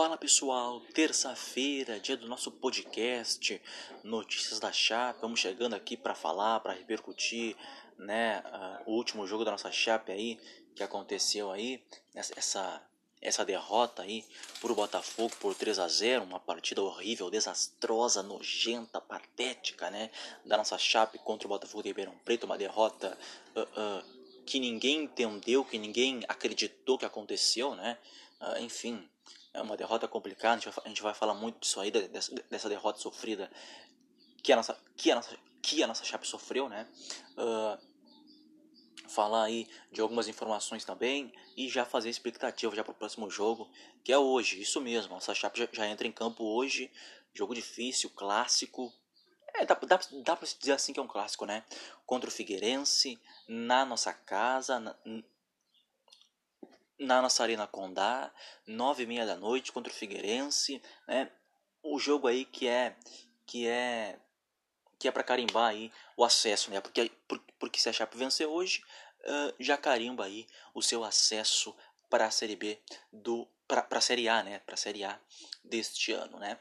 Fala pessoal, terça-feira, dia do nosso podcast Notícias da Chape. Vamos chegando aqui para falar, para repercutir, né, uh, o último jogo da nossa Chape aí que aconteceu aí, essa essa derrota aí pro Botafogo por 3 a 0, uma partida horrível, desastrosa, nojenta, patética, né, da nossa Chape contra o Botafogo de Ribeirão Preto, uma derrota uh, uh, que ninguém entendeu, que ninguém acreditou que aconteceu, né? enfim, é uma derrota complicada, a gente vai, a gente vai falar muito disso aí, dessa, dessa, derrota sofrida que a nossa, que a nossa, que a nossa Chape sofreu, né? Uh, falar aí de algumas informações também e já fazer expectativa já para o próximo jogo, que é hoje, isso mesmo, nossa Chape já, já entra em campo hoje, jogo difícil, clássico, é, dá, dá, dá para dizer assim que é um clássico, né? Contra o Figueirense, na nossa casa, na, na nossa Arena Condá, nove e meia da noite contra o Figueirense, né? O jogo aí que é que é que é para carimbar aí o acesso, né? Porque porque se a Chape vencer hoje, uh, já carimba aí o seu acesso para a Série B do para a Série A, né? Para a Série A deste ano, né?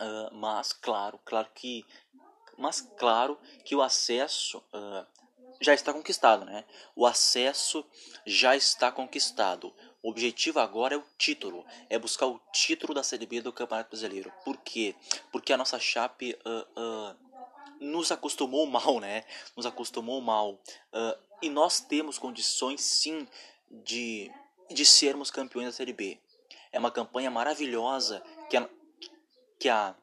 Uh, mas claro, claro que mas claro que o acesso uh, já está conquistado, né? O acesso já está conquistado. O objetivo agora é o título, é buscar o título da Série B do Campeonato Brasileiro. Por quê? Porque a nossa Chape uh, uh, nos acostumou mal, né? Nos acostumou mal. Uh, e nós temos condições, sim, de, de sermos campeões da Série B. É uma campanha maravilhosa que a, que a,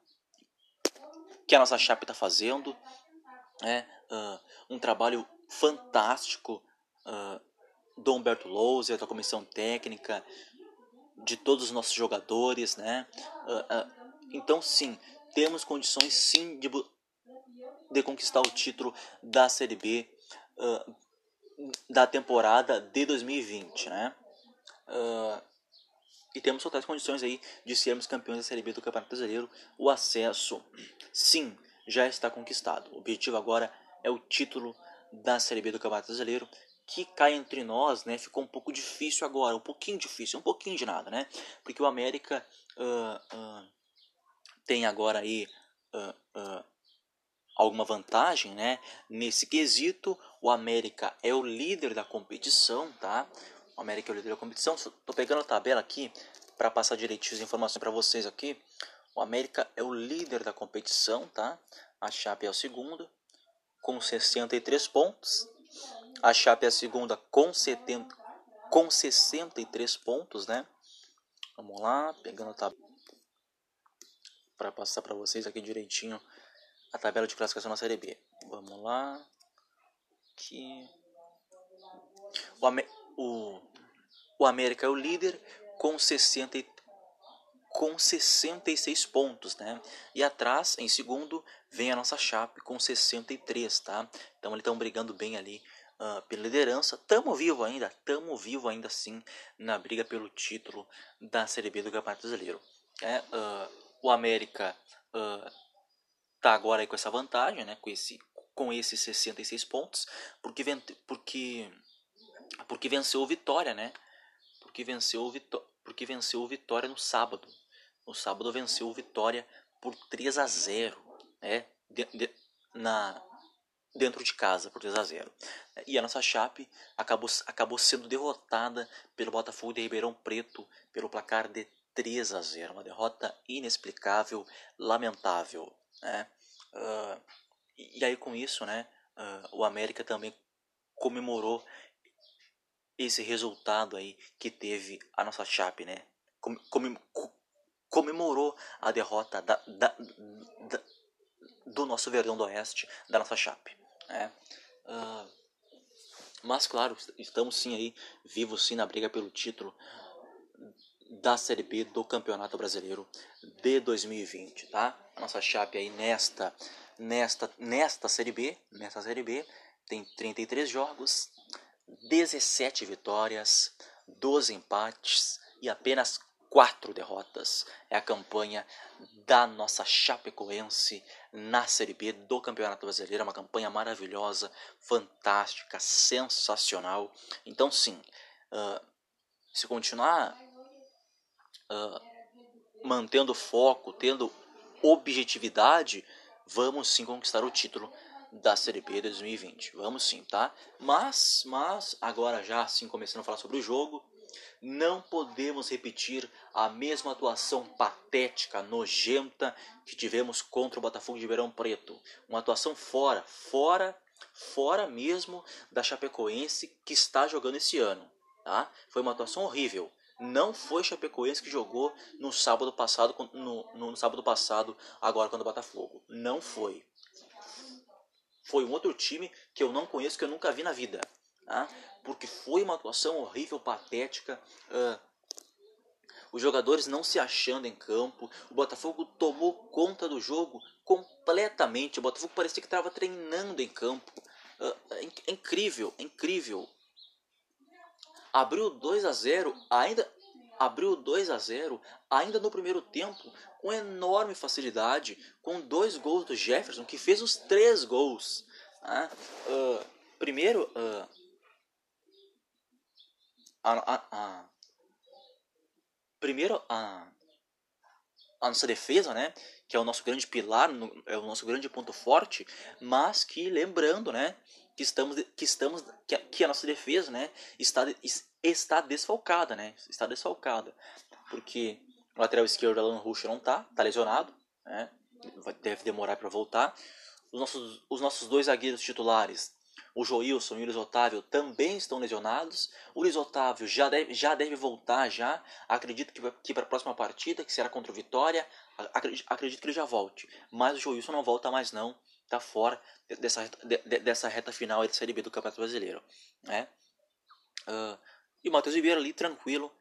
que a nossa Chape está fazendo. É, um trabalho fantástico uh, do Humberto Louser, da comissão técnica, de todos os nossos jogadores, né? Uh, uh, então, sim, temos condições sim de, de conquistar o título da Série B da temporada de 2020, né? e temos totais condições aí de sermos campeões da Série B do Campeonato Brasileiro. O acesso, sim, já está conquistado. O objetivo agora é o título da Série B do Campeonato Brasileiro, que cai entre nós, né? Ficou um pouco difícil agora, um pouquinho difícil, um pouquinho de nada, né? Porque o América uh, uh, tem agora aí uh, alguma vantagem, né? Nesse quesito, o América é o líder da competição, tá? O América é o líder da competição. Tô pegando a tabela aqui para passar direitinho as informações para vocês aqui. O América é o líder da competição, tá? A Chape é o segundo com 63 pontos. A Chape é a segunda com, 70, com 63 pontos, né? Vamos lá, pegando a tabela para passar para vocês aqui direitinho a tabela de classificação na Série B. Vamos lá. Aqui. O, o, o América é o líder com 63 com 66 pontos, né? E atrás, em segundo, vem a nossa Chape com 63, tá? Então eles estão brigando bem ali uh, pela liderança. Tamo vivo ainda, tamo vivo ainda sim na briga pelo título da Série B do Campeonato Brasileiro. É, uh, o América uh, tá agora com essa vantagem, né? Com esse com esses 66 pontos, porque porque porque venceu o Vitória, né? Porque venceu o Vitória porque venceu o Vitória no sábado. No sábado venceu o Vitória por 3 a 0, né? De, de, na dentro de casa por 3 a 0. E a nossa Chape acabou, acabou sendo derrotada pelo Botafogo de Ribeirão Preto pelo placar de 3 a 0, uma derrota inexplicável, lamentável, né? Uh, e aí com isso, né, uh, o América também comemorou esse resultado aí que teve a nossa Chape, né? comemorou a derrota da, da, do nosso Verdão do Oeste, da nossa Chape. Né? Uh, mas claro, estamos sim aí vivos sim na briga pelo título da Série B do Campeonato Brasileiro de 2020, tá? A nossa Chape aí nesta nesta nesta Série B, nesta Série B tem 33 jogos, 17 vitórias, 12 empates e apenas quatro derrotas. É a campanha da nossa Chapecoense na Série B do Campeonato Brasileiro. É uma campanha maravilhosa, fantástica, sensacional. Então, sim, uh, se continuar uh, mantendo foco, tendo objetividade, vamos sim conquistar o título da Série B 2020. Vamos sim, tá? Mas, mas agora já assim começando a falar sobre o jogo, não podemos repetir a mesma atuação patética, nojenta que tivemos contra o Botafogo de Ribeirão Preto. Uma atuação fora, fora, fora mesmo da Chapecoense que está jogando esse ano, tá? Foi uma atuação horrível. Não foi Chapecoense que jogou no sábado passado, no, no, no sábado passado, agora contra o Botafogo. Não foi foi um outro time que eu não conheço, que eu nunca vi na vida. Tá? Foi uma atuação horrível, patética. Uh, os jogadores não se achando em campo. O Botafogo tomou conta do jogo completamente. O Botafogo parecia que estava treinando em campo. Uh, é incrível, é incrível. Abriu 2 a 0 ainda abriu 2 a 0 ainda no primeiro tempo com enorme facilidade, com dois gols do Jefferson, que fez os três gols. Né? Uh, primeiro, uh, a, a, a, primeiro a, a nossa defesa, né, que é o nosso grande pilar, é o nosso grande ponto forte, mas que lembrando, né, que estamos que estamos que a, que a nossa defesa, né, está está desfalcada, né, está desfalcada, porque o lateral esquerdo Alan Rush não tá, tá lesionado, né? Deve demorar para voltar. Os nossos, os nossos dois zagueiros titulares, o Joilson e o Luiz Otávio, também estão lesionados. O Luiz Otávio já deve, já deve voltar já. Acredito que, que para a próxima partida, que será contra o Vitória, acredito, acredito que ele já volte. Mas o Joilson não volta mais não. Tá fora dessa, de, dessa reta final da Série B do Campeonato Brasileiro. Né? Uh, e o Matheus Ribeiro ali, tranquilo,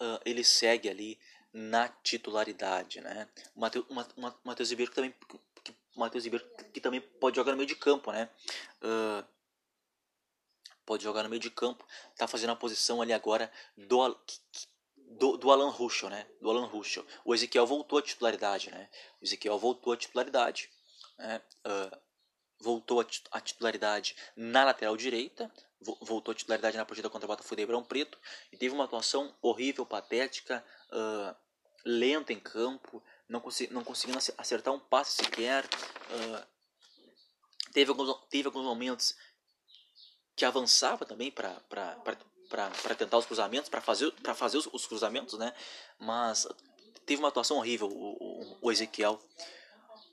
uh, ele segue ali na titularidade, né? O Matheus Ribeiro que também Matheus Ribeiro que também pode jogar no meio de campo, né? Uh, pode jogar no meio de campo, tá fazendo a posição ali agora do do, do Alan Ruschel, né? Do Alan Ruschel. O Ezequiel voltou à titularidade, né? O Ezequiel voltou à titularidade, né? Uh, voltou à titularidade na lateral direita, voltou à titularidade na partida contra o Botafogo Ribeirão Preto e teve uma atuação horrível, patética, uh, lento em campo, não, consegui, não conseguindo acertar um passe sequer. Uh, teve, alguns, teve alguns momentos que avançava também para tentar os cruzamentos, para fazer, pra fazer os, os, cruzamentos, né? mas teve uma atuação horrível o, o, o Ezequiel,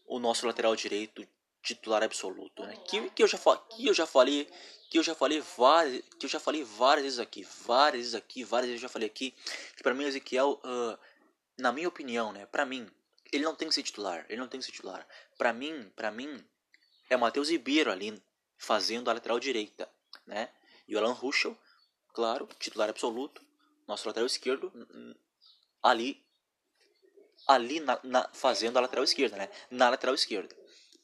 o nosso lateral direito titular absoluto, né? Que, que eu já que eu já falei, que eu já falei várias, que eu já falei várias vezes aqui, várias vezes aqui, várias vezes eu já falei aqui, que para mim o Ezequiel uh, na minha opinião, né, para mim, ele não tem que ser titular, ele não tem que ser titular. Para mim, para mim é Matheus Ribeiro ali fazendo a lateral direita, né? E o Alan Ruschel, claro, titular absoluto, nosso lateral esquerdo ali ali na, na, fazendo a lateral esquerda, né? Na lateral esquerda,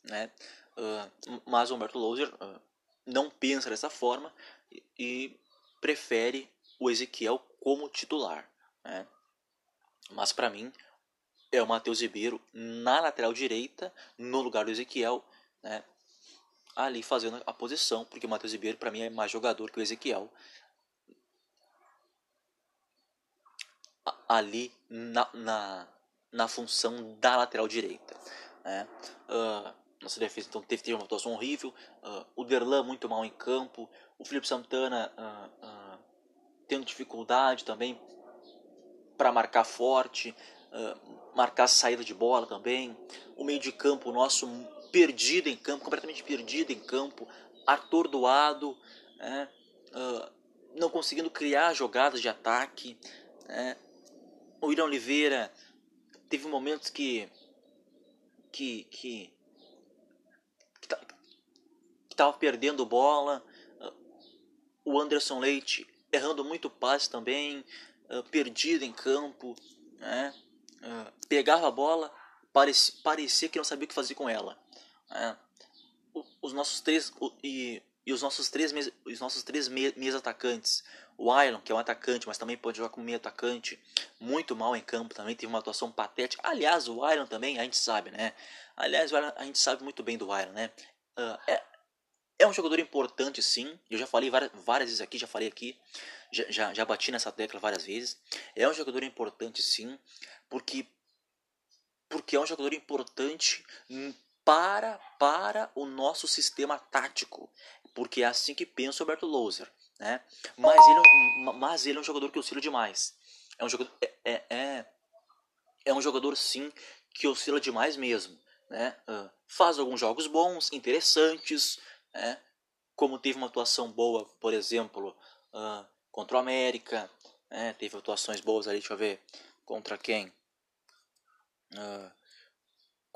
né? Uh, mas o Humberto Louser uh, não pensa dessa forma e, e prefere o Ezequiel como titular, né? Mas para mim é o Matheus Ribeiro na lateral direita, no lugar do Ezequiel, né? Ali fazendo a posição, porque o Matheus Ribeiro para mim é mais jogador que o Ezequiel. Ali na, na, na função da lateral direita. Né? Uh, nossa defesa então teve, teve uma atuação horrível. Uh, o Derlan muito mal em campo. O Felipe Santana uh, tendo dificuldade também para marcar forte, marcar saída de bola também. O meio de campo nosso perdido em campo, completamente perdido em campo, atordoado, né? uh, não conseguindo criar jogadas de ataque. Né? O Irã Oliveira teve momentos que que que estava perdendo bola. Uh, o Anderson Leite errando muito passe também uh, perdido em campo, né? pegava a bola, parecia, parecia que não sabia o que fazer com ela. O, os nossos três e, e os nossos três os nossos três meias atacantes, o Iron que é um atacante, mas também pode jogar como meio atacante, muito mal em campo também teve uma atuação patética. Aliás, o Iron também a gente sabe, né? Aliás, a gente sabe muito bem do Iron, né? Uh, é, é um jogador importante, sim. Eu já falei várias, várias vezes aqui, já falei aqui, já, já, já bati nessa tecla várias vezes. É um jogador importante, sim, porque porque é um jogador importante para, para o nosso sistema tático, porque é assim que pensa o Alberto Louser. Né? Mas, ele, é mas ele é um jogador que oscila demais. É um jogador, é, é, é, é um jogador sim que oscila demais mesmo. Né? Uh, faz alguns jogos bons, interessantes, né? como teve uma atuação boa, por exemplo, uh, contra o América, né? teve atuações boas ali, deixa eu ver, contra quem? Uh,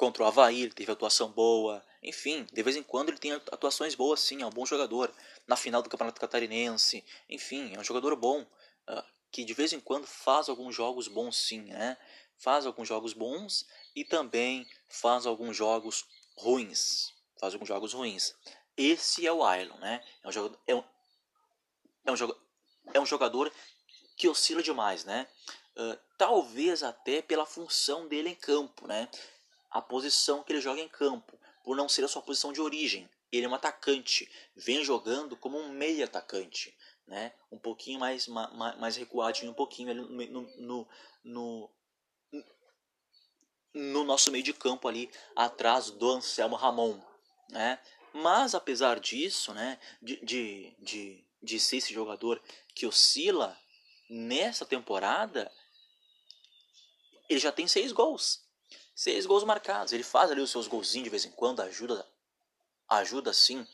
contra o Havaí, ele teve atuação boa, enfim, de vez em quando ele tem atuações boas sim, é um bom jogador, na final do Campeonato Catarinense, enfim, é um jogador bom, uh, que de vez em quando faz alguns jogos bons sim, né? Faz alguns jogos bons e também faz alguns jogos ruins, faz alguns jogos ruins. Esse é o Ailon, né? É um jogador, é um, é um, é um jogador que oscila demais, né? Uh, talvez até pela função dele em campo, né? A posição que ele joga em campo, por não ser a sua posição de origem. Ele é um atacante, vem jogando como um meio atacante, né? Um pouquinho mais, mais, mais recuadinho, um pouquinho no, no, no, no nosso meio de campo ali, atrás do Anselmo Ramon, né? Mas apesar disso, né, de, de, de, de ser esse jogador que oscila nessa temporada, ele já tem seis gols. Seis gols marcados. Ele faz ali os seus golzinhos de vez em quando, ajuda, ajuda sim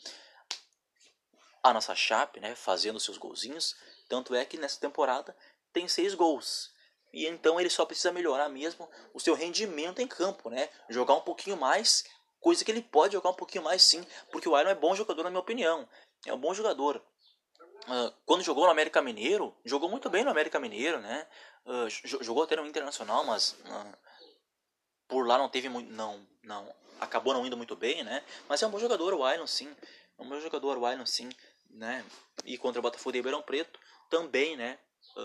a nossa Chape, né, fazendo seus golzinhos. Tanto é que nessa temporada tem seis gols. E então ele só precisa melhorar mesmo o seu rendimento em campo, né? Jogar um pouquinho mais, coisa que ele pode jogar um pouquinho mais sim, porque o Iron é bom jogador na minha opinião. É um bom jogador. Uh, quando jogou no América Mineiro, jogou muito bem no América Mineiro, né? Uh, jogou até no Internacional, mas uh, por lá não teve muito, não, não, acabou não indo muito bem, né? Mas é um bom jogador o Iron, sim. É um bom jogador o Iron, sim, né? E contra o Botafogo de Ribeirão Preto também, né?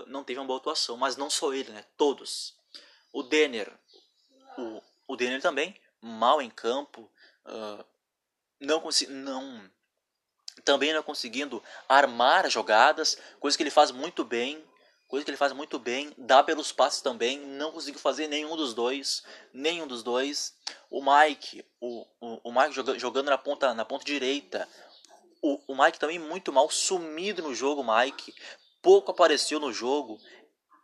não teve uma boa atuação, mas não só ele, né? Todos. O Denner, o, o Denner também mal em campo, não consegui, não também não conseguindo armar jogadas, coisa que ele faz muito bem, coisa que ele faz muito bem, dá pelos passes também, não conseguiu fazer nenhum dos dois, nenhum dos dois. O Mike, o, o, o Mike jogando, jogando na ponta na ponta direita, o, o Mike também muito mal sumido no jogo, Mike pouco apareceu no jogo.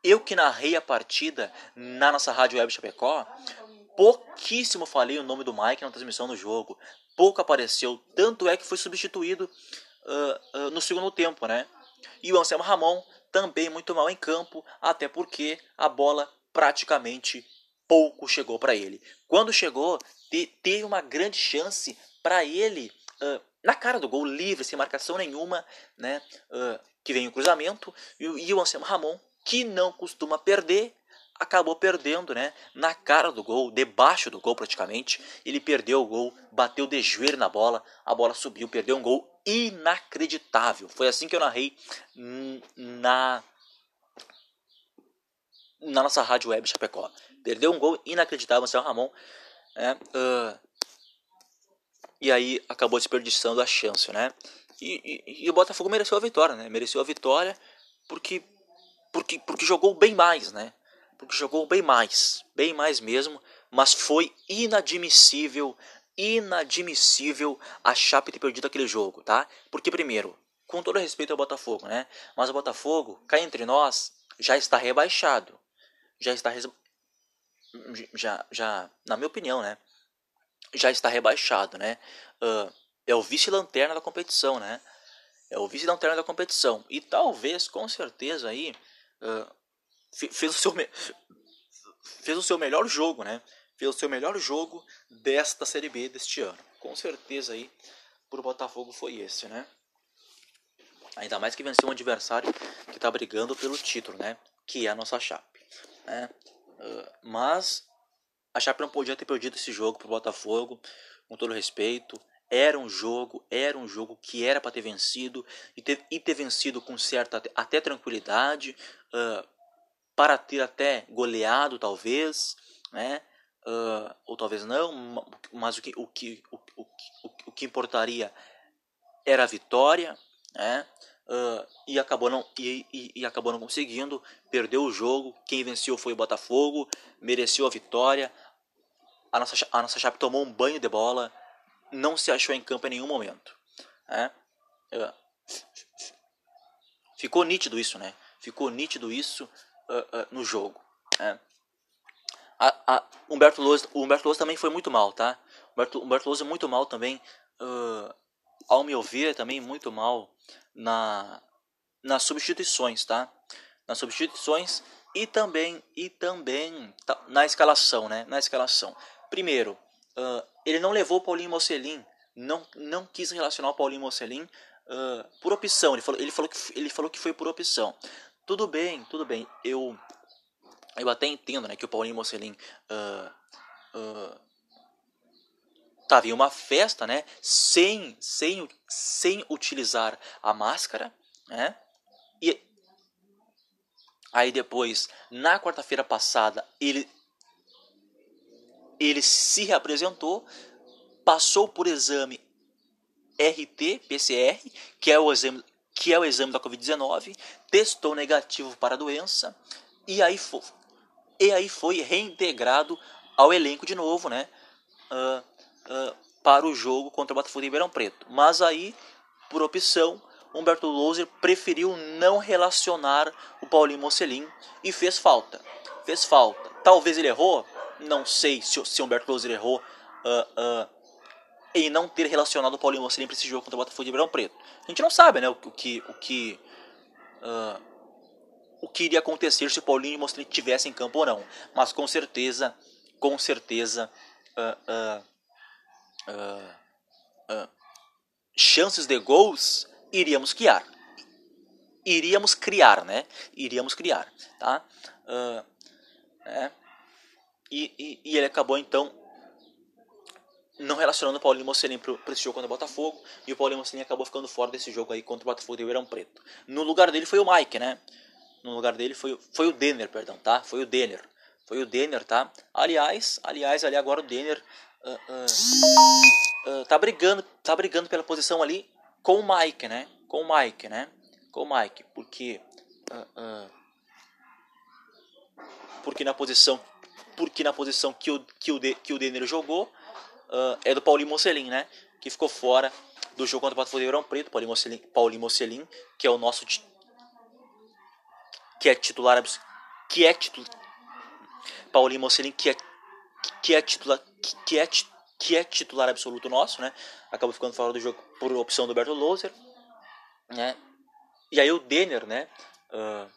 Eu que narrei a partida na nossa rádio web Chapecó, pouquíssimo falei o nome do Mike na transmissão do jogo pouco apareceu, tanto é que foi substituído uh, uh, no segundo tempo, né? E o Anselmo Ramon também muito mal em campo, até porque a bola praticamente pouco chegou para ele. Quando chegou, te, teve uma grande chance para ele uh, na cara do gol, livre, sem marcação nenhuma, né? que vem o cruzamento, e, e o Anselmo Ramon, que não costuma perder, acabou perdendo, né? Na cara do gol, debaixo do gol praticamente. Ele perdeu o gol, bateu de joelho na bola, a bola subiu, perdeu um gol inacreditável. Foi assim que eu narrei na na nossa rádio web Chapecó. Perdeu um gol inacreditável, Marcelo Ramon. Né? Uh, e aí acabou desperdiçando a chance, né? E, e, e, o Botafogo mereceu a vitória, né? Mereceu a vitória porque, porque, porque jogou bem mais, né? Porque jogou bem mais, bem mais mesmo, mas foi inadmissível, inadmissível a Chape ter perdido aquele jogo, tá? Porque primeiro, com todo respeito ao Botafogo, né? Mas o Botafogo, cá entre nós, já está rebaixado. Já está já já, na minha opinião, né? Já está rebaixado, né? Uh, é o vice-lanterna da competição, né? É o vice-lanterna da competição. E talvez, com certeza aí, uh, fez o seu fez o seu melhor jogo, né? Fez o seu melhor jogo desta Série B deste ano. Com certeza aí pro Botafogo foi esse, né? Ainda mais que venceu um adversário que está brigando pelo título, né? Que é a nossa Chape. Né? Uh, mas a Chape não podia ter perdido esse jogo pro Botafogo, com todo respeito. Era um jogo, era um jogo que era para ter vencido e ter, e ter vencido com certa até tranquilidade. Uh, para ter até goleado talvez, né? Uh, ou talvez não, mas o que, o, que, o, o, o, que importaria era a vitória, né? Uh, e, acabou não, e, e, e, acabou não conseguindo, perdeu o jogo. Quem venceu foi o Botafogo, mereceu a vitória. a nossa, a nossa Chape tomou um banho de bola, não se achou em campo em nenhum momento. Né? Ficou nítido isso, né? Ficou nítido isso uh, no jogo. Né? A, a Humberto Lousa, o Humberto Lousa também foi muito mal, tá? Humberto, Humberto Lousa muito mal também, uh, ao meu ver, também muito mal na, nas substituições, tá? Nas substituições e também e também tá, na escalação, né? Na escalação. Primeiro, uh, ele não levou o Paulinho Mocelin, não, não quis relacionar o Paulinho Mocelin uh, por opção. Ele falou, ele, falou que, ele falou que foi por opção. Tudo bem, tudo bem. Eu, eu até entendo né, que o Paulinho Mocelin uh, uh, tava em uma festa, né? Sem, sem, sem utilizar a máscara, né? E aí depois, na quarta-feira passada, ele ele se reapresentou, passou por exame RT, PCR, que é o exame, que é o exame da Covid-19, testou negativo para a doença e aí foi, e aí foi reintegrado ao elenco de novo, né? Uh, uh, para o jogo contra o Botafogo de Ribeirão Preto. Mas aí, por opção, Humberto Louser preferiu não relacionar o Paulinho Mocelin e fez falta. Fez falta. Talvez ele errou, não sei se, se Humberto Louser errou uh, uh, em não ter relacionado o Paulinho Mocelin para esse jogo contra o Botafogo de Ribeirão Preto. A gente não sabe, né, o, o que o que uh, o que iria acontecer se o Paulinho Mocelin tivesse em campo ou não. Mas com certeza, com certeza, chances de gols iríamos criar. Iríamos criar, né? Iríamos criar, tá? É. E, e, e, ele acabou então não relacionando o Paulinho Mocelin para esse jogo contra o Botafogo. E o Paulinho Mocelin acabou ficando fora desse jogo aí contra o Botafogo de Ribeirão Preto. No lugar dele foi o Mike, né? No lugar dele foi, foi o Denner, perdão, tá? Foi o Denner. Foi o Denner, tá? Aliás, aliás, ali agora o Denner uh, uh, uh, tá brigando, tá brigando pela posição ali com o Mike, né? Com o Mike, né? Com o Mike, porque porque na posição porque na posição que o, que o, de, que o Denner jogou uh, é do Paulinho Mocelin, né? Que ficou fora do jogo contra o Botafogo de Preto, Paulinho Mocelin, Paulinho Mocelin, que é o nosso que é titular que é titular Paulinho Mocelin que é que é titular que é que é titular absoluto nosso, né? Acabou ficando fora do jogo por opção do Berto Loser, né? E aí o Denner, né? Uh,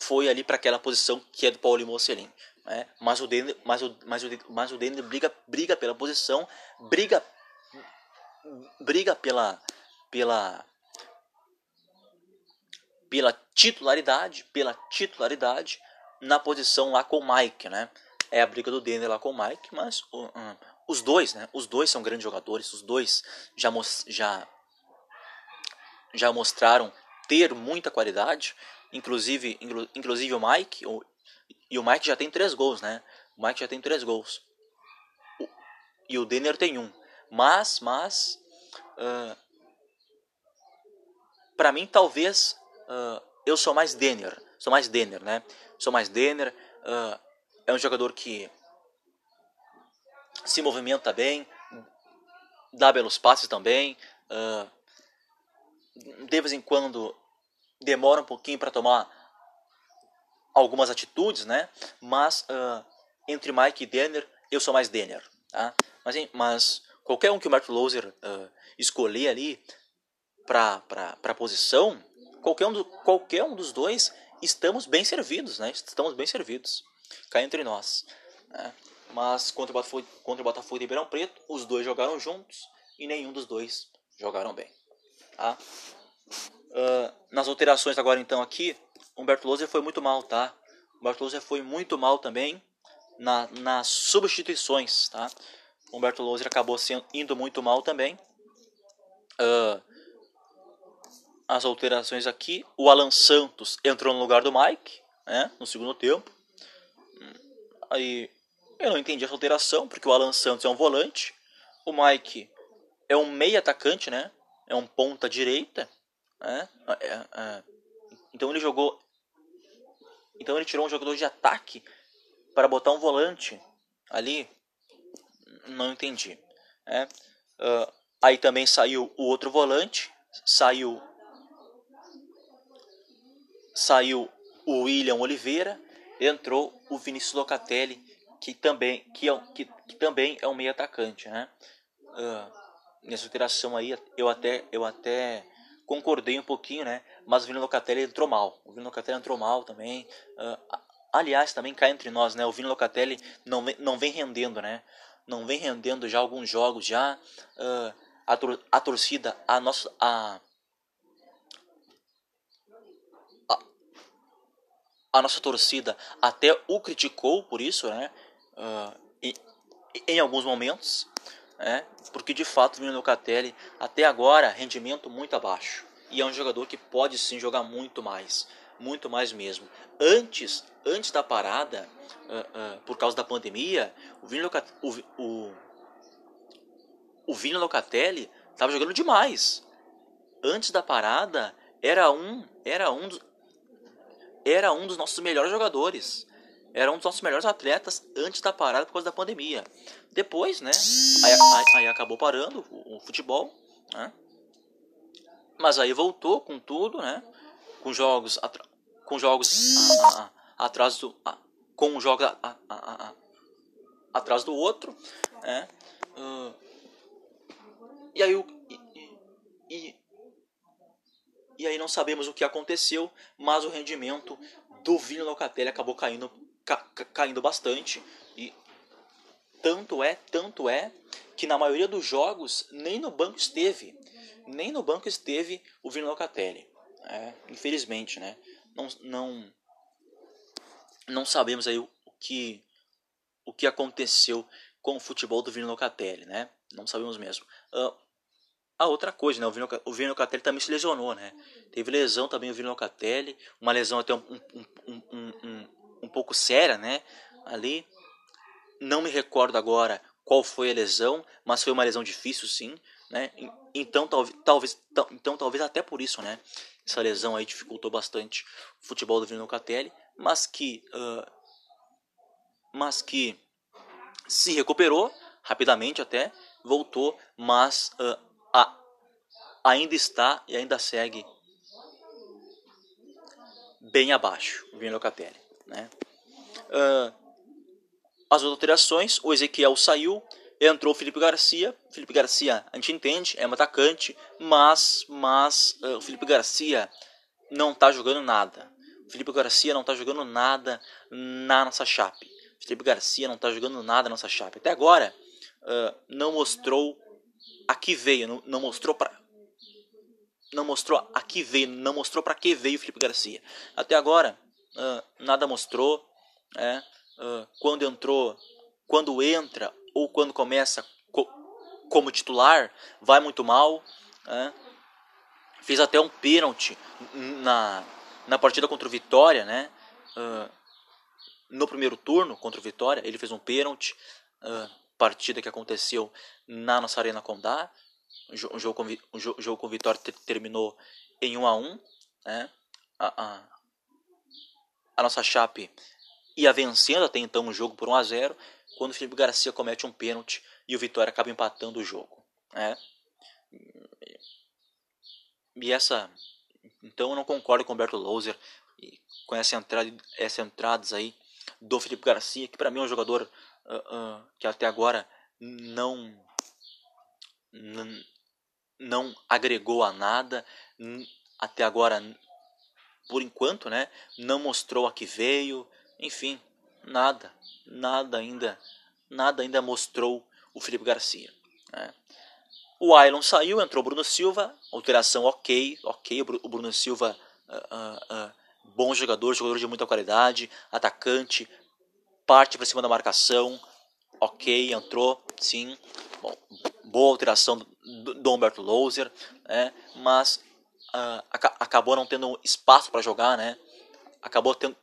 foi ali para aquela posição que é do Paulo Mocelin. Né? Mas o Denner, mas o, mas o, mas o Denner briga, briga pela posição, briga, briga pela, pela, pela titularidade, pela titularidade na posição lá com o Mike, né? É a briga do Denner lá com o Mike, mas uh, uh, os dois, né? Os dois são grandes jogadores, os dois já, já, já mostraram ter muita qualidade Inclusive, inclusive o Mike, o, e o Mike já tem três gols, né? O Mike já tem três gols. E o Denner tem um. Mas, mas, uh, para mim talvez uh, eu sou mais Denner, sou mais Denner, né? Sou mais Denner. Uh, é um jogador que se movimenta bem, dá belos passes também. de vez em quando demora um pouquinho para tomar algumas atitudes, né? Mas uh, entre Mike e Denner, eu sou mais Denner, tá? Mas, mas qualquer um que o Mark Loser uh, escolher ali para a posição, qualquer um, do, qualquer um dos dois, estamos bem servidos, né? Estamos bem servidos, cá entre nós. Né? Mas contra o, Botafogo, contra o Botafogo de Ribeirão Preto, os dois jogaram juntos e nenhum dos dois jogaram bem, tá? Uh, nas alterações agora então aqui, Humberto Loser foi muito mal, tá? Humberto Loser foi muito mal também na, nas substituições, tá? Humberto Loser acabou sendo, indo muito mal também. Uh, as alterações aqui, o Alan Santos entrou no lugar do Mike, né? No segundo tempo. Aí eu não entendi essa alteração, porque o Alan Santos é um volante, o Mike é um meio atacante, né? É um ponta direita. É, é, é. Então ele jogou. Então ele tirou um jogador de ataque para botar um volante ali não entendi. Uh, aí também saiu o outro volante, saiu saiu o William Oliveira, entrou o Vinícius Locatelli, que também, que é, que, que também é um meio atacante, né? Uh, nessa alteração aí, eu até, eu até concordei um pouquinho, né? Mas o Vini Locatelli entrou mal. O Vini Locatelli entrou mal também. Uh, aliás, também cai entre nós, né? O Vini Locatelli não vem, não vem rendendo, né? Não vem rendendo já alguns jogos já. Uh, a, tor a torcida, a nossa, a, a, nossa torcida até o criticou por isso, né? Uh, e, em alguns momentos, né? porque de fato o Vini Locatelli até agora rendimento muito abaixo e é um jogador que pode sim jogar muito mais, muito mais mesmo. Antes, antes da parada, uh, uh, por causa da pandemia, o Vini, o, o, o Vini Locatelli estava jogando demais. Antes da parada, era um, era um, dos, era um dos nossos melhores jogadores era um dos nossos melhores atletas antes da parada por causa da pandemia. Depois, né? Aí, aí, aí acabou parando o, o, futebol, né? Mas aí voltou com tudo, né? Com jogos, com jogos a, a, atrás do, com jogos atrás do outro, né? Uh, e aí o e, e, e aí não sabemos o que aconteceu, mas o rendimento do Vini Locatelli acabou caindo ca caindo bastante e tanto é, tanto é que na maioria dos jogos nem no banco esteve, nem no banco esteve o Vini Locatelli. É, infelizmente, né? Não, não, não sabemos aí o que o que aconteceu com o futebol do Vini Locatelli, né? Não sabemos mesmo. Uh, a outra coisa, né? O Vini, o Vini Locatelli também se lesionou, né? Teve lesão também o Vini Locatelli, uma lesão até um, um, um um pouco séria, né? Ali, não me recordo agora qual foi a lesão, mas foi uma lesão difícil, sim, né? Então talvez, talvez, então talvez até por isso, né? Essa lesão aí dificultou bastante o futebol do Vini Locatelli, mas que, uh, mas que se recuperou rapidamente até, voltou, mas uh, a, ainda está e ainda segue bem abaixo o Locatelli. Né? Uh, as alterações, o Ezequiel saiu, entrou o Felipe Garcia. Felipe Garcia, a gente entende, é um atacante, mas, mas uh, o Felipe Garcia não está jogando nada. O Felipe Garcia não está jogando nada na nossa chape. O Felipe Garcia não está jogando nada na nossa chape. Até agora, uh, não mostrou a que veio, não, não mostrou para não mostrou a que veio, não mostrou para que veio o Felipe Garcia. Até agora, uh, nada mostrou. Né? Uh, quando entrou, quando entra ou quando começa co como titular, vai muito mal. Né? Fez até um pênalti na, na partida contra o Vitória, né? Uh, no primeiro turno contra o Vitória, ele fez um pênalti. partida que aconteceu na nossa Arena Condá. O jogo com, o jogo com Vitória terminou em 1 a 1 né? a, a, a nossa Chape ia vencendo até então o jogo por 1 a 0 quando o Felipe Garcia comete um pênalti e o Vitória acaba empatando o jogo. Né? E essa. Então eu não concordo com o Alberto Louser com essa entrada, essas entradas aí do Felipe Garcia, que para mim é um jogador uh, uh, que até agora não, não agregou a nada, até agora por enquanto, né, não mostrou a que veio, enfim, nada, nada ainda, nada ainda mostrou o Felipe Garcia. Né. O Ailon saiu, entrou o Bruno Silva, alteração ok, ok, o Bruno Silva, uh, uh, uh, bom jogador, jogador de muita qualidade, atacante, parte para cima da marcação, ok, entrou, sim, bom, boa alteração do, do Humberto Louser, né, mas uh, acabou não tendo espaço para jogar, né? Acabou tendo,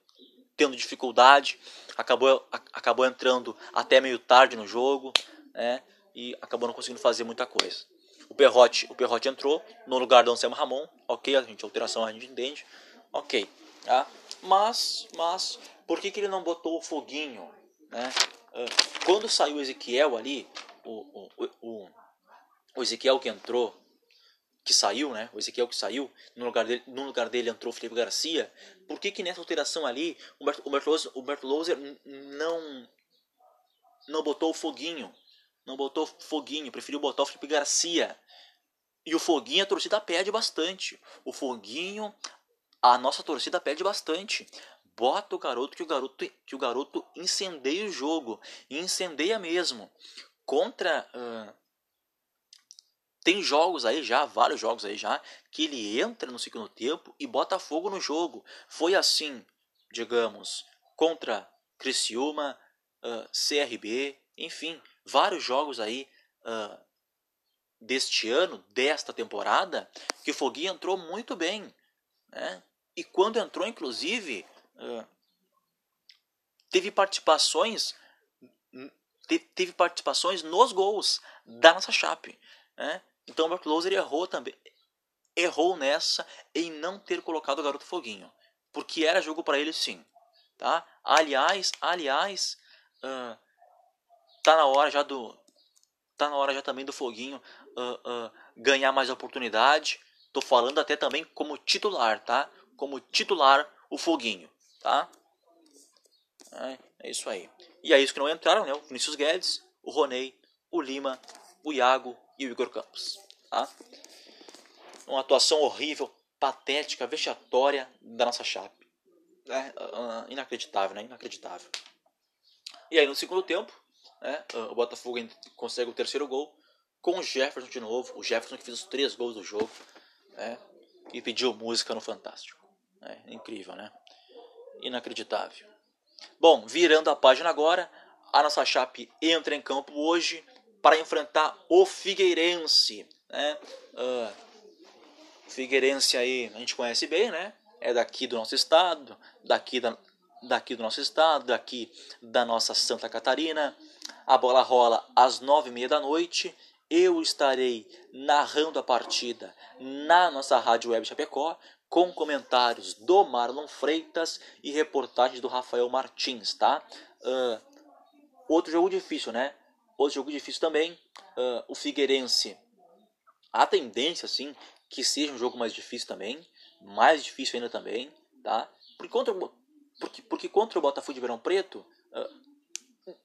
tendo dificuldade, acabou, acabou entrando até meio tarde no jogo, né? E acabou não conseguindo fazer muita coisa. O Perrote, o Perrote entrou no lugar do Anselmo Ramon, ok, a gente alteração a gente entende, ok, tá? Mas, mas, por que, que ele não botou o foguinho, né? Uh, quando saiu o Ezequiel ali, o, o, o, o Ezequiel que entrou, que saiu, né? O Ezequiel que saiu, no lugar dele, no lugar dele entrou Felipe Garcia. Por que, que nessa alteração ali o Bertolozzi, o Bertolozzi não não botou o Foguinho? Não botou o Foguinho, preferiu botar o Felipe Garcia. E o Foguinho a torcida pede bastante. O Foguinho, a nossa torcida pede bastante. Bota o garoto que o garoto que o garoto incendeia o jogo, incendeia mesmo. Contra uh, tem jogos aí já, vários jogos aí já, que ele entra no segundo tempo e bota fogo no jogo. Foi assim, digamos, contra Criciúma, uh, CRB, enfim, vários jogos aí uh, deste ano, desta temporada, que o Foguinho entrou muito bem. Né? E quando entrou, inclusive, uh, teve participações teve participações nos gols da nossa Chape. Né? Então o Mark Loser errou também. Errou nessa em não ter colocado o garoto Foguinho. Porque era jogo para ele sim. Tá? Aliás, aliás, uh, tá na hora já do. Tá na hora já também do Foguinho uh, uh, ganhar mais oportunidade. Tô falando até também como titular, tá? Como titular o Foguinho, tá? É, é isso aí. E é isso que não entraram, né? O Vinícius Guedes, o Roney, o Lima, o Iago e o Igor Campos. Tá? Uma atuação horrível, patética, vexatória da nossa Chape. Uh, inacreditável, né? Inacreditável. E aí no segundo tempo, né, uh, o Botafogo consegue o terceiro gol com o Jefferson de novo. O Jefferson que fez os três gols do jogo. Né, e pediu música no Fantástico. É, incrível, né? Inacreditável. Bom, virando a página agora, a nossa Chape entra em campo hoje para enfrentar o Figueirense. Né? Uh, Figueirense aí a gente conhece bem, né? É daqui do nosso estado, daqui, da, daqui do nosso estado, daqui da nossa Santa Catarina. A bola rola às nove e meia da noite. Eu estarei narrando a partida na nossa rádio web Chapecó com comentários do Marlon Freitas e reportagens do Rafael Martins, tá? Uh, outro jogo difícil, né? Outro jogo difícil também, uh, o Figueirense. A tendência, assim, que seja um jogo mais difícil também, mais difícil ainda também, tá? Porque contra, porque, porque contra o Botafogo de Verão Preto, uh,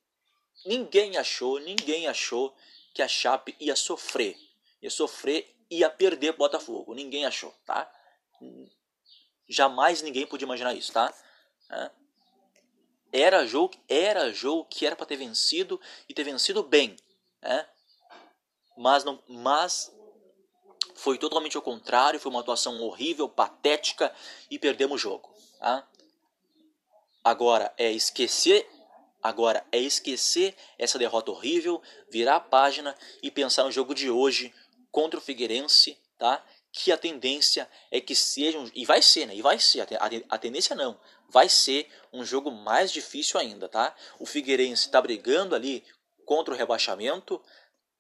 ninguém achou, ninguém achou que a Chape ia sofrer. Ia sofrer e ia perder o Botafogo. Ninguém achou, tá? Jamais ninguém podia imaginar isso, tá? Era jogo, era jogo que era para ter vencido e ter vencido bem, né? Mas não, mas foi totalmente ao contrário, foi uma atuação horrível, patética e perdemos o jogo, tá? Agora é esquecer, agora é esquecer essa derrota horrível, virar a página e pensar no jogo de hoje contra o Figueirense, tá? Que a tendência é que seja um, e vai ser, né? E vai ser, a tendência não, vai ser um jogo mais difícil ainda, tá? O Figueirense está brigando ali contra o rebaixamento,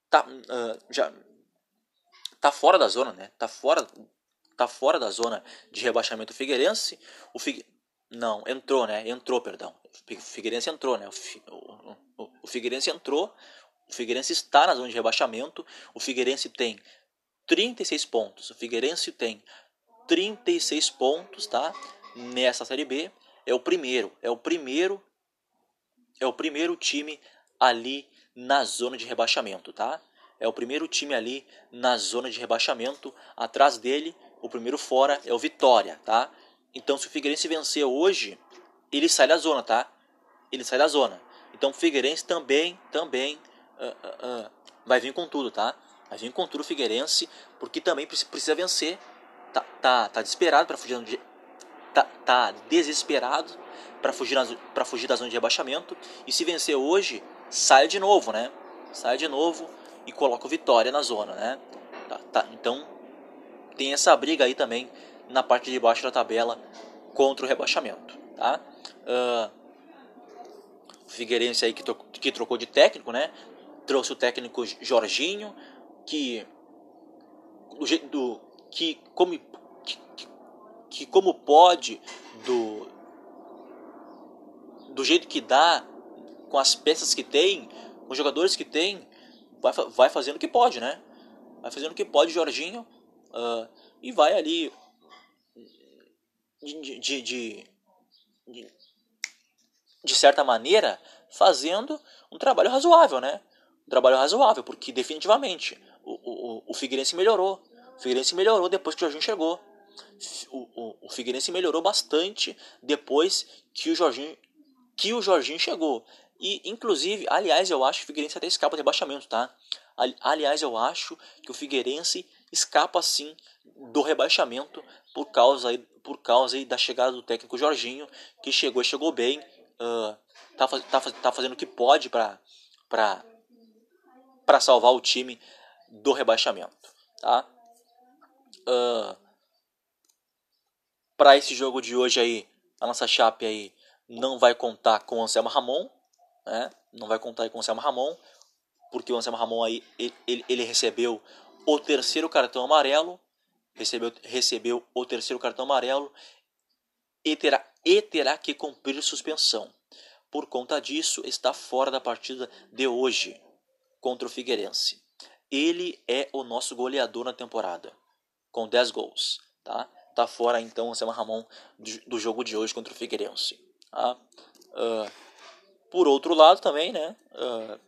tá uh, já tá fora da zona, né? Tá fora tá fora da zona de rebaixamento o Figueirense. O Figue... não, entrou, né? Entrou, perdão. O Figueirense entrou, né? O, o, o, o Figueirense entrou. O Figueirense está na zona de rebaixamento. O Figueirense tem 36 pontos. O Figueirense tem 36 pontos, tá? Nessa Série B. É o primeiro, é o primeiro é o primeiro time ali na zona de rebaixamento, tá? É o primeiro time ali na zona de rebaixamento. Atrás dele, o primeiro fora é o Vitória, tá? Então, se o Figueirense vencer hoje, ele sai da zona, tá? Ele sai da zona. Então, o Figueirense também, também uh, uh, uh, vai vir com tudo, tá? Vir com tudo o Figueirense, porque também precisa vencer. Tá, tá, tá desesperado para fugir de, tá, tá desesperado para fugir para fugir da zona de rebaixamento e se vencer hoje sai de novo, né? Sai de novo e coloca o Vitória na zona, né? Tá, tá, então tem essa briga aí também na parte de baixo da tabela contra o rebaixamento, tá? Uh, Figueirense aí que trocou de técnico, né? Trouxe o técnico Jorginho, que do do que como que, que como pode do do jeito que dá com as peças que tem com os jogadores que tem vai, vai fazendo o que pode, né? Vai fazendo o que pode, Jorginho, uh, e vai ali de, de, de, de certa maneira fazendo um trabalho razoável, né? Um trabalho razoável, porque definitivamente o, o, o Figueirense melhorou. O Figueirense melhorou depois que o Jorginho chegou. O, o, o Figueirense melhorou bastante depois que o Jorginho, que o Jorginho chegou. E, inclusive, aliás, eu acho que o Figueirense até escapa do rebaixamento, tá? Aliás, eu acho que o Figueirense escapa, sim, do rebaixamento por causa, por causa aí da chegada do técnico Jorginho, que chegou chegou bem, uh, tá, tá, tá fazendo o que pode para salvar o time do rebaixamento, tá? Uh, para esse jogo de hoje aí, a nossa chape aí não vai contar com o Anselmo Ramon, né? Não vai contar com o Anselmo Ramon, porque o Anselmo Ramon aí ele, ele, ele recebeu o terceiro cartão amarelo, recebeu, recebeu o terceiro cartão amarelo e terá, e terá que cumprir suspensão. Por conta disso, está fora da partida de hoje contra o Figueirense. Ele é o nosso goleador na temporada, com 10 gols. Tá, tá fora então o Anselmo Ramon do jogo de hoje contra o Figueirense. Tá? Uh, por outro lado também, né? Uh,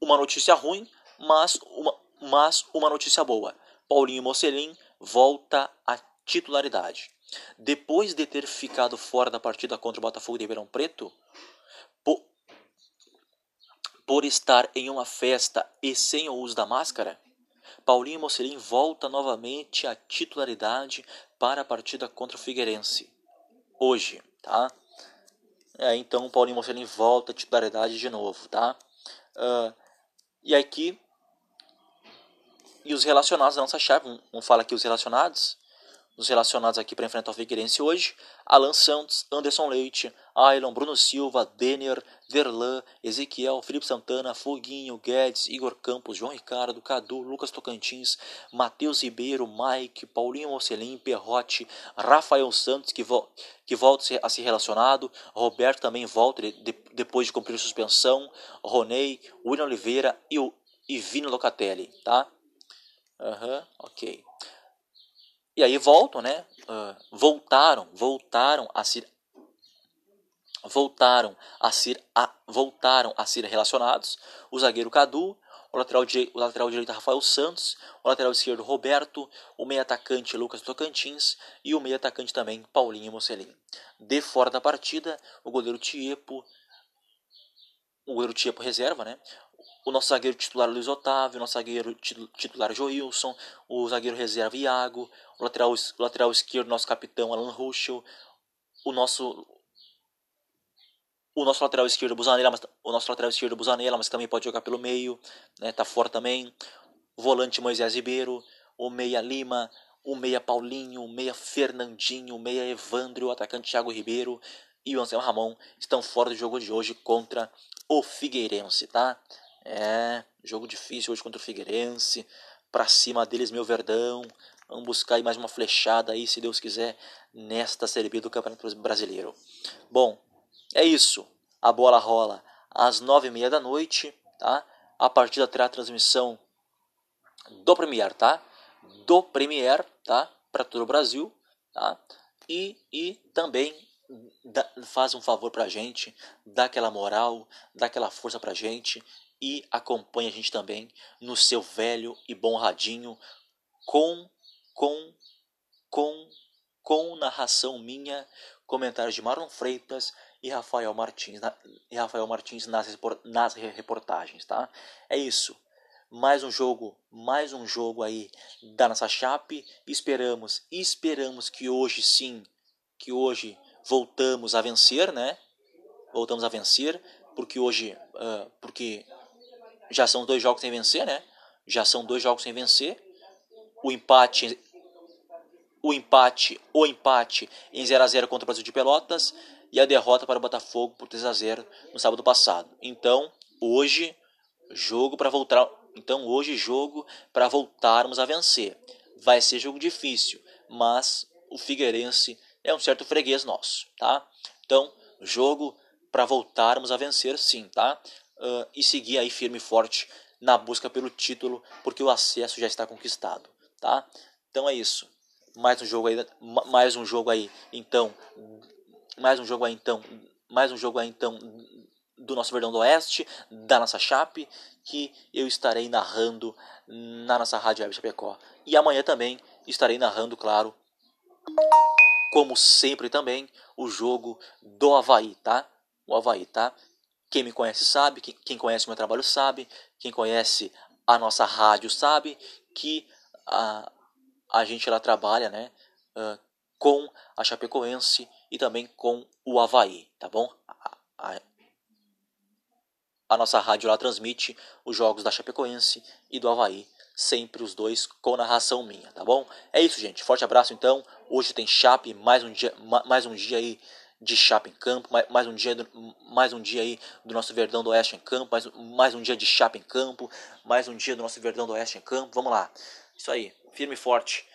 uma notícia ruim, mas uma, mas uma notícia boa. Paulinho Mocelin volta à titularidade. Depois de ter ficado fora da partida contra o Botafogo de Ribeirão Preto, por estar em uma festa e sem o uso da máscara, Paulinho Mocelin volta novamente à titularidade para a partida contra o Figueirense. Hoje, tá? É, então Paulinho Mocelin volta à titularidade de novo, tá? Uh, e aqui e os relacionados da nossa chave, vamos falar aqui os relacionados, os relacionados aqui para enfrentar o Figueirense hoje, Alan Santos, Anderson Leite, Ailon, Bruno Silva, Denner, Verlan, Ezequiel, Felipe Santana, Foguinho, Guedes, Igor Campos, João Ricardo, Cadu, Lucas Tocantins, Matheus Ribeiro, Mike, Paulinho Mocelin, Perrote, Rafael Santos, que, vo que volta a ser relacionado, Roberto também volta de depois de cumprir suspensão, Ronei, William Oliveira e, o, e Vini Locatelli, tá? Uhum, ok. E aí voltam, né? Uh, voltaram, voltaram a ser voltaram a ser a, voltaram a ser relacionados o zagueiro Cadu, o lateral, o lateral direito Rafael Santos, o lateral esquerdo Roberto, o meio atacante Lucas Tocantins e o meio atacante também Paulinho Mocelin. De fora da partida, o goleiro Tiepo, o goleiro Tiepo reserva, né? o nosso zagueiro titular Luiz Otávio, o nosso zagueiro titular Joilson, o zagueiro reserva Iago, o lateral, o lateral esquerdo, nosso capitão Alan Ruschel, o nosso o nosso lateral esquerdo Busanella, mas, o nosso lateral esquerdo Busanella, mas também pode jogar pelo meio, né, tá fora também. Volante Moisés Ribeiro, o meia Lima, o meia Paulinho, o meia Fernandinho, o meia Evandro, o atacante Thiago Ribeiro e o Anselmo Ramon estão fora do jogo de hoje contra o Figueirense, tá? É, jogo difícil hoje contra o Figueirense. Pra cima deles, meu Verdão. Vamos buscar aí mais uma flechada aí, se Deus quiser, nesta Série B do Campeonato Brasileiro. Bom, é isso. A bola rola às nove e meia da noite, tá? A partida terá transmissão do Premier, tá? Do Premier, tá? Para todo o Brasil, tá? E, e também faz um favor pra gente, dá aquela moral, dá aquela força pra gente e acompanhe a gente também no seu velho e bom radinho com com com com narração minha, comentários de Marlon Freitas e Rafael Martins, e Rafael Martins nas, nas reportagens, tá? É isso. Mais um jogo, mais um jogo aí da nossa chape. Esperamos, esperamos que hoje sim, que hoje voltamos a vencer, né? Voltamos a vencer, porque hoje, uh, porque já são dois jogos sem vencer, né? Já são dois jogos sem vencer. O empate o empate, o empate em 0 a 0 contra o Brasil de Pelotas e a derrota para o Botafogo por 3 a 0 no sábado passado. Então, hoje jogo para voltar, então hoje jogo para voltarmos a vencer. Vai ser jogo difícil, mas o Figueirense é um certo freguês nosso, tá? Então, jogo para voltarmos a vencer sim, tá? uh, e seguir aí firme e forte na busca pelo título, porque o acesso já está conquistado, tá? Então é isso. Mais um jogo aí, mais um jogo aí, então, mais um jogo aí então, mais um jogo aí então do nosso Verdão do Oeste, da nossa Chape, que eu estarei narrando na nossa Rádio Web Chapecó. E amanhã também estarei narrando, claro, como sempre também, o jogo do Havaí, tá? O Havaí, tá? Quem me conhece sabe, quem conhece o meu trabalho sabe, quem conhece a nossa rádio sabe que a, a gente lá trabalha, né? Uh, com a Chapecoense e também com o Havaí, tá bom? A, a, a nossa rádio lá transmite os jogos da Chapecoense e do Havaí, sempre os dois com narração minha, tá bom? É isso, gente. Forte abraço então. Hoje tem Chape, mais um dia, mais um dia aí de Chape em campo, mais, um dia do, mais um dia aí do nosso Verdão do Oeste em campo, mais, mais um dia de Chape em campo, mais um dia do nosso Verdão do Oeste em campo. Vamos lá. Isso aí, firme e forte.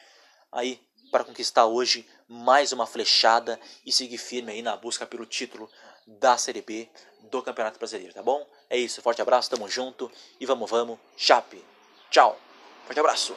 Aí para conquistar hoje mais uma flechada e seguir firme aí na busca pelo título da Série B do Campeonato Brasileiro, tá bom? É isso, forte abraço, tamo junto e vamos, vamos, Chape. Tchau. Forte abraço.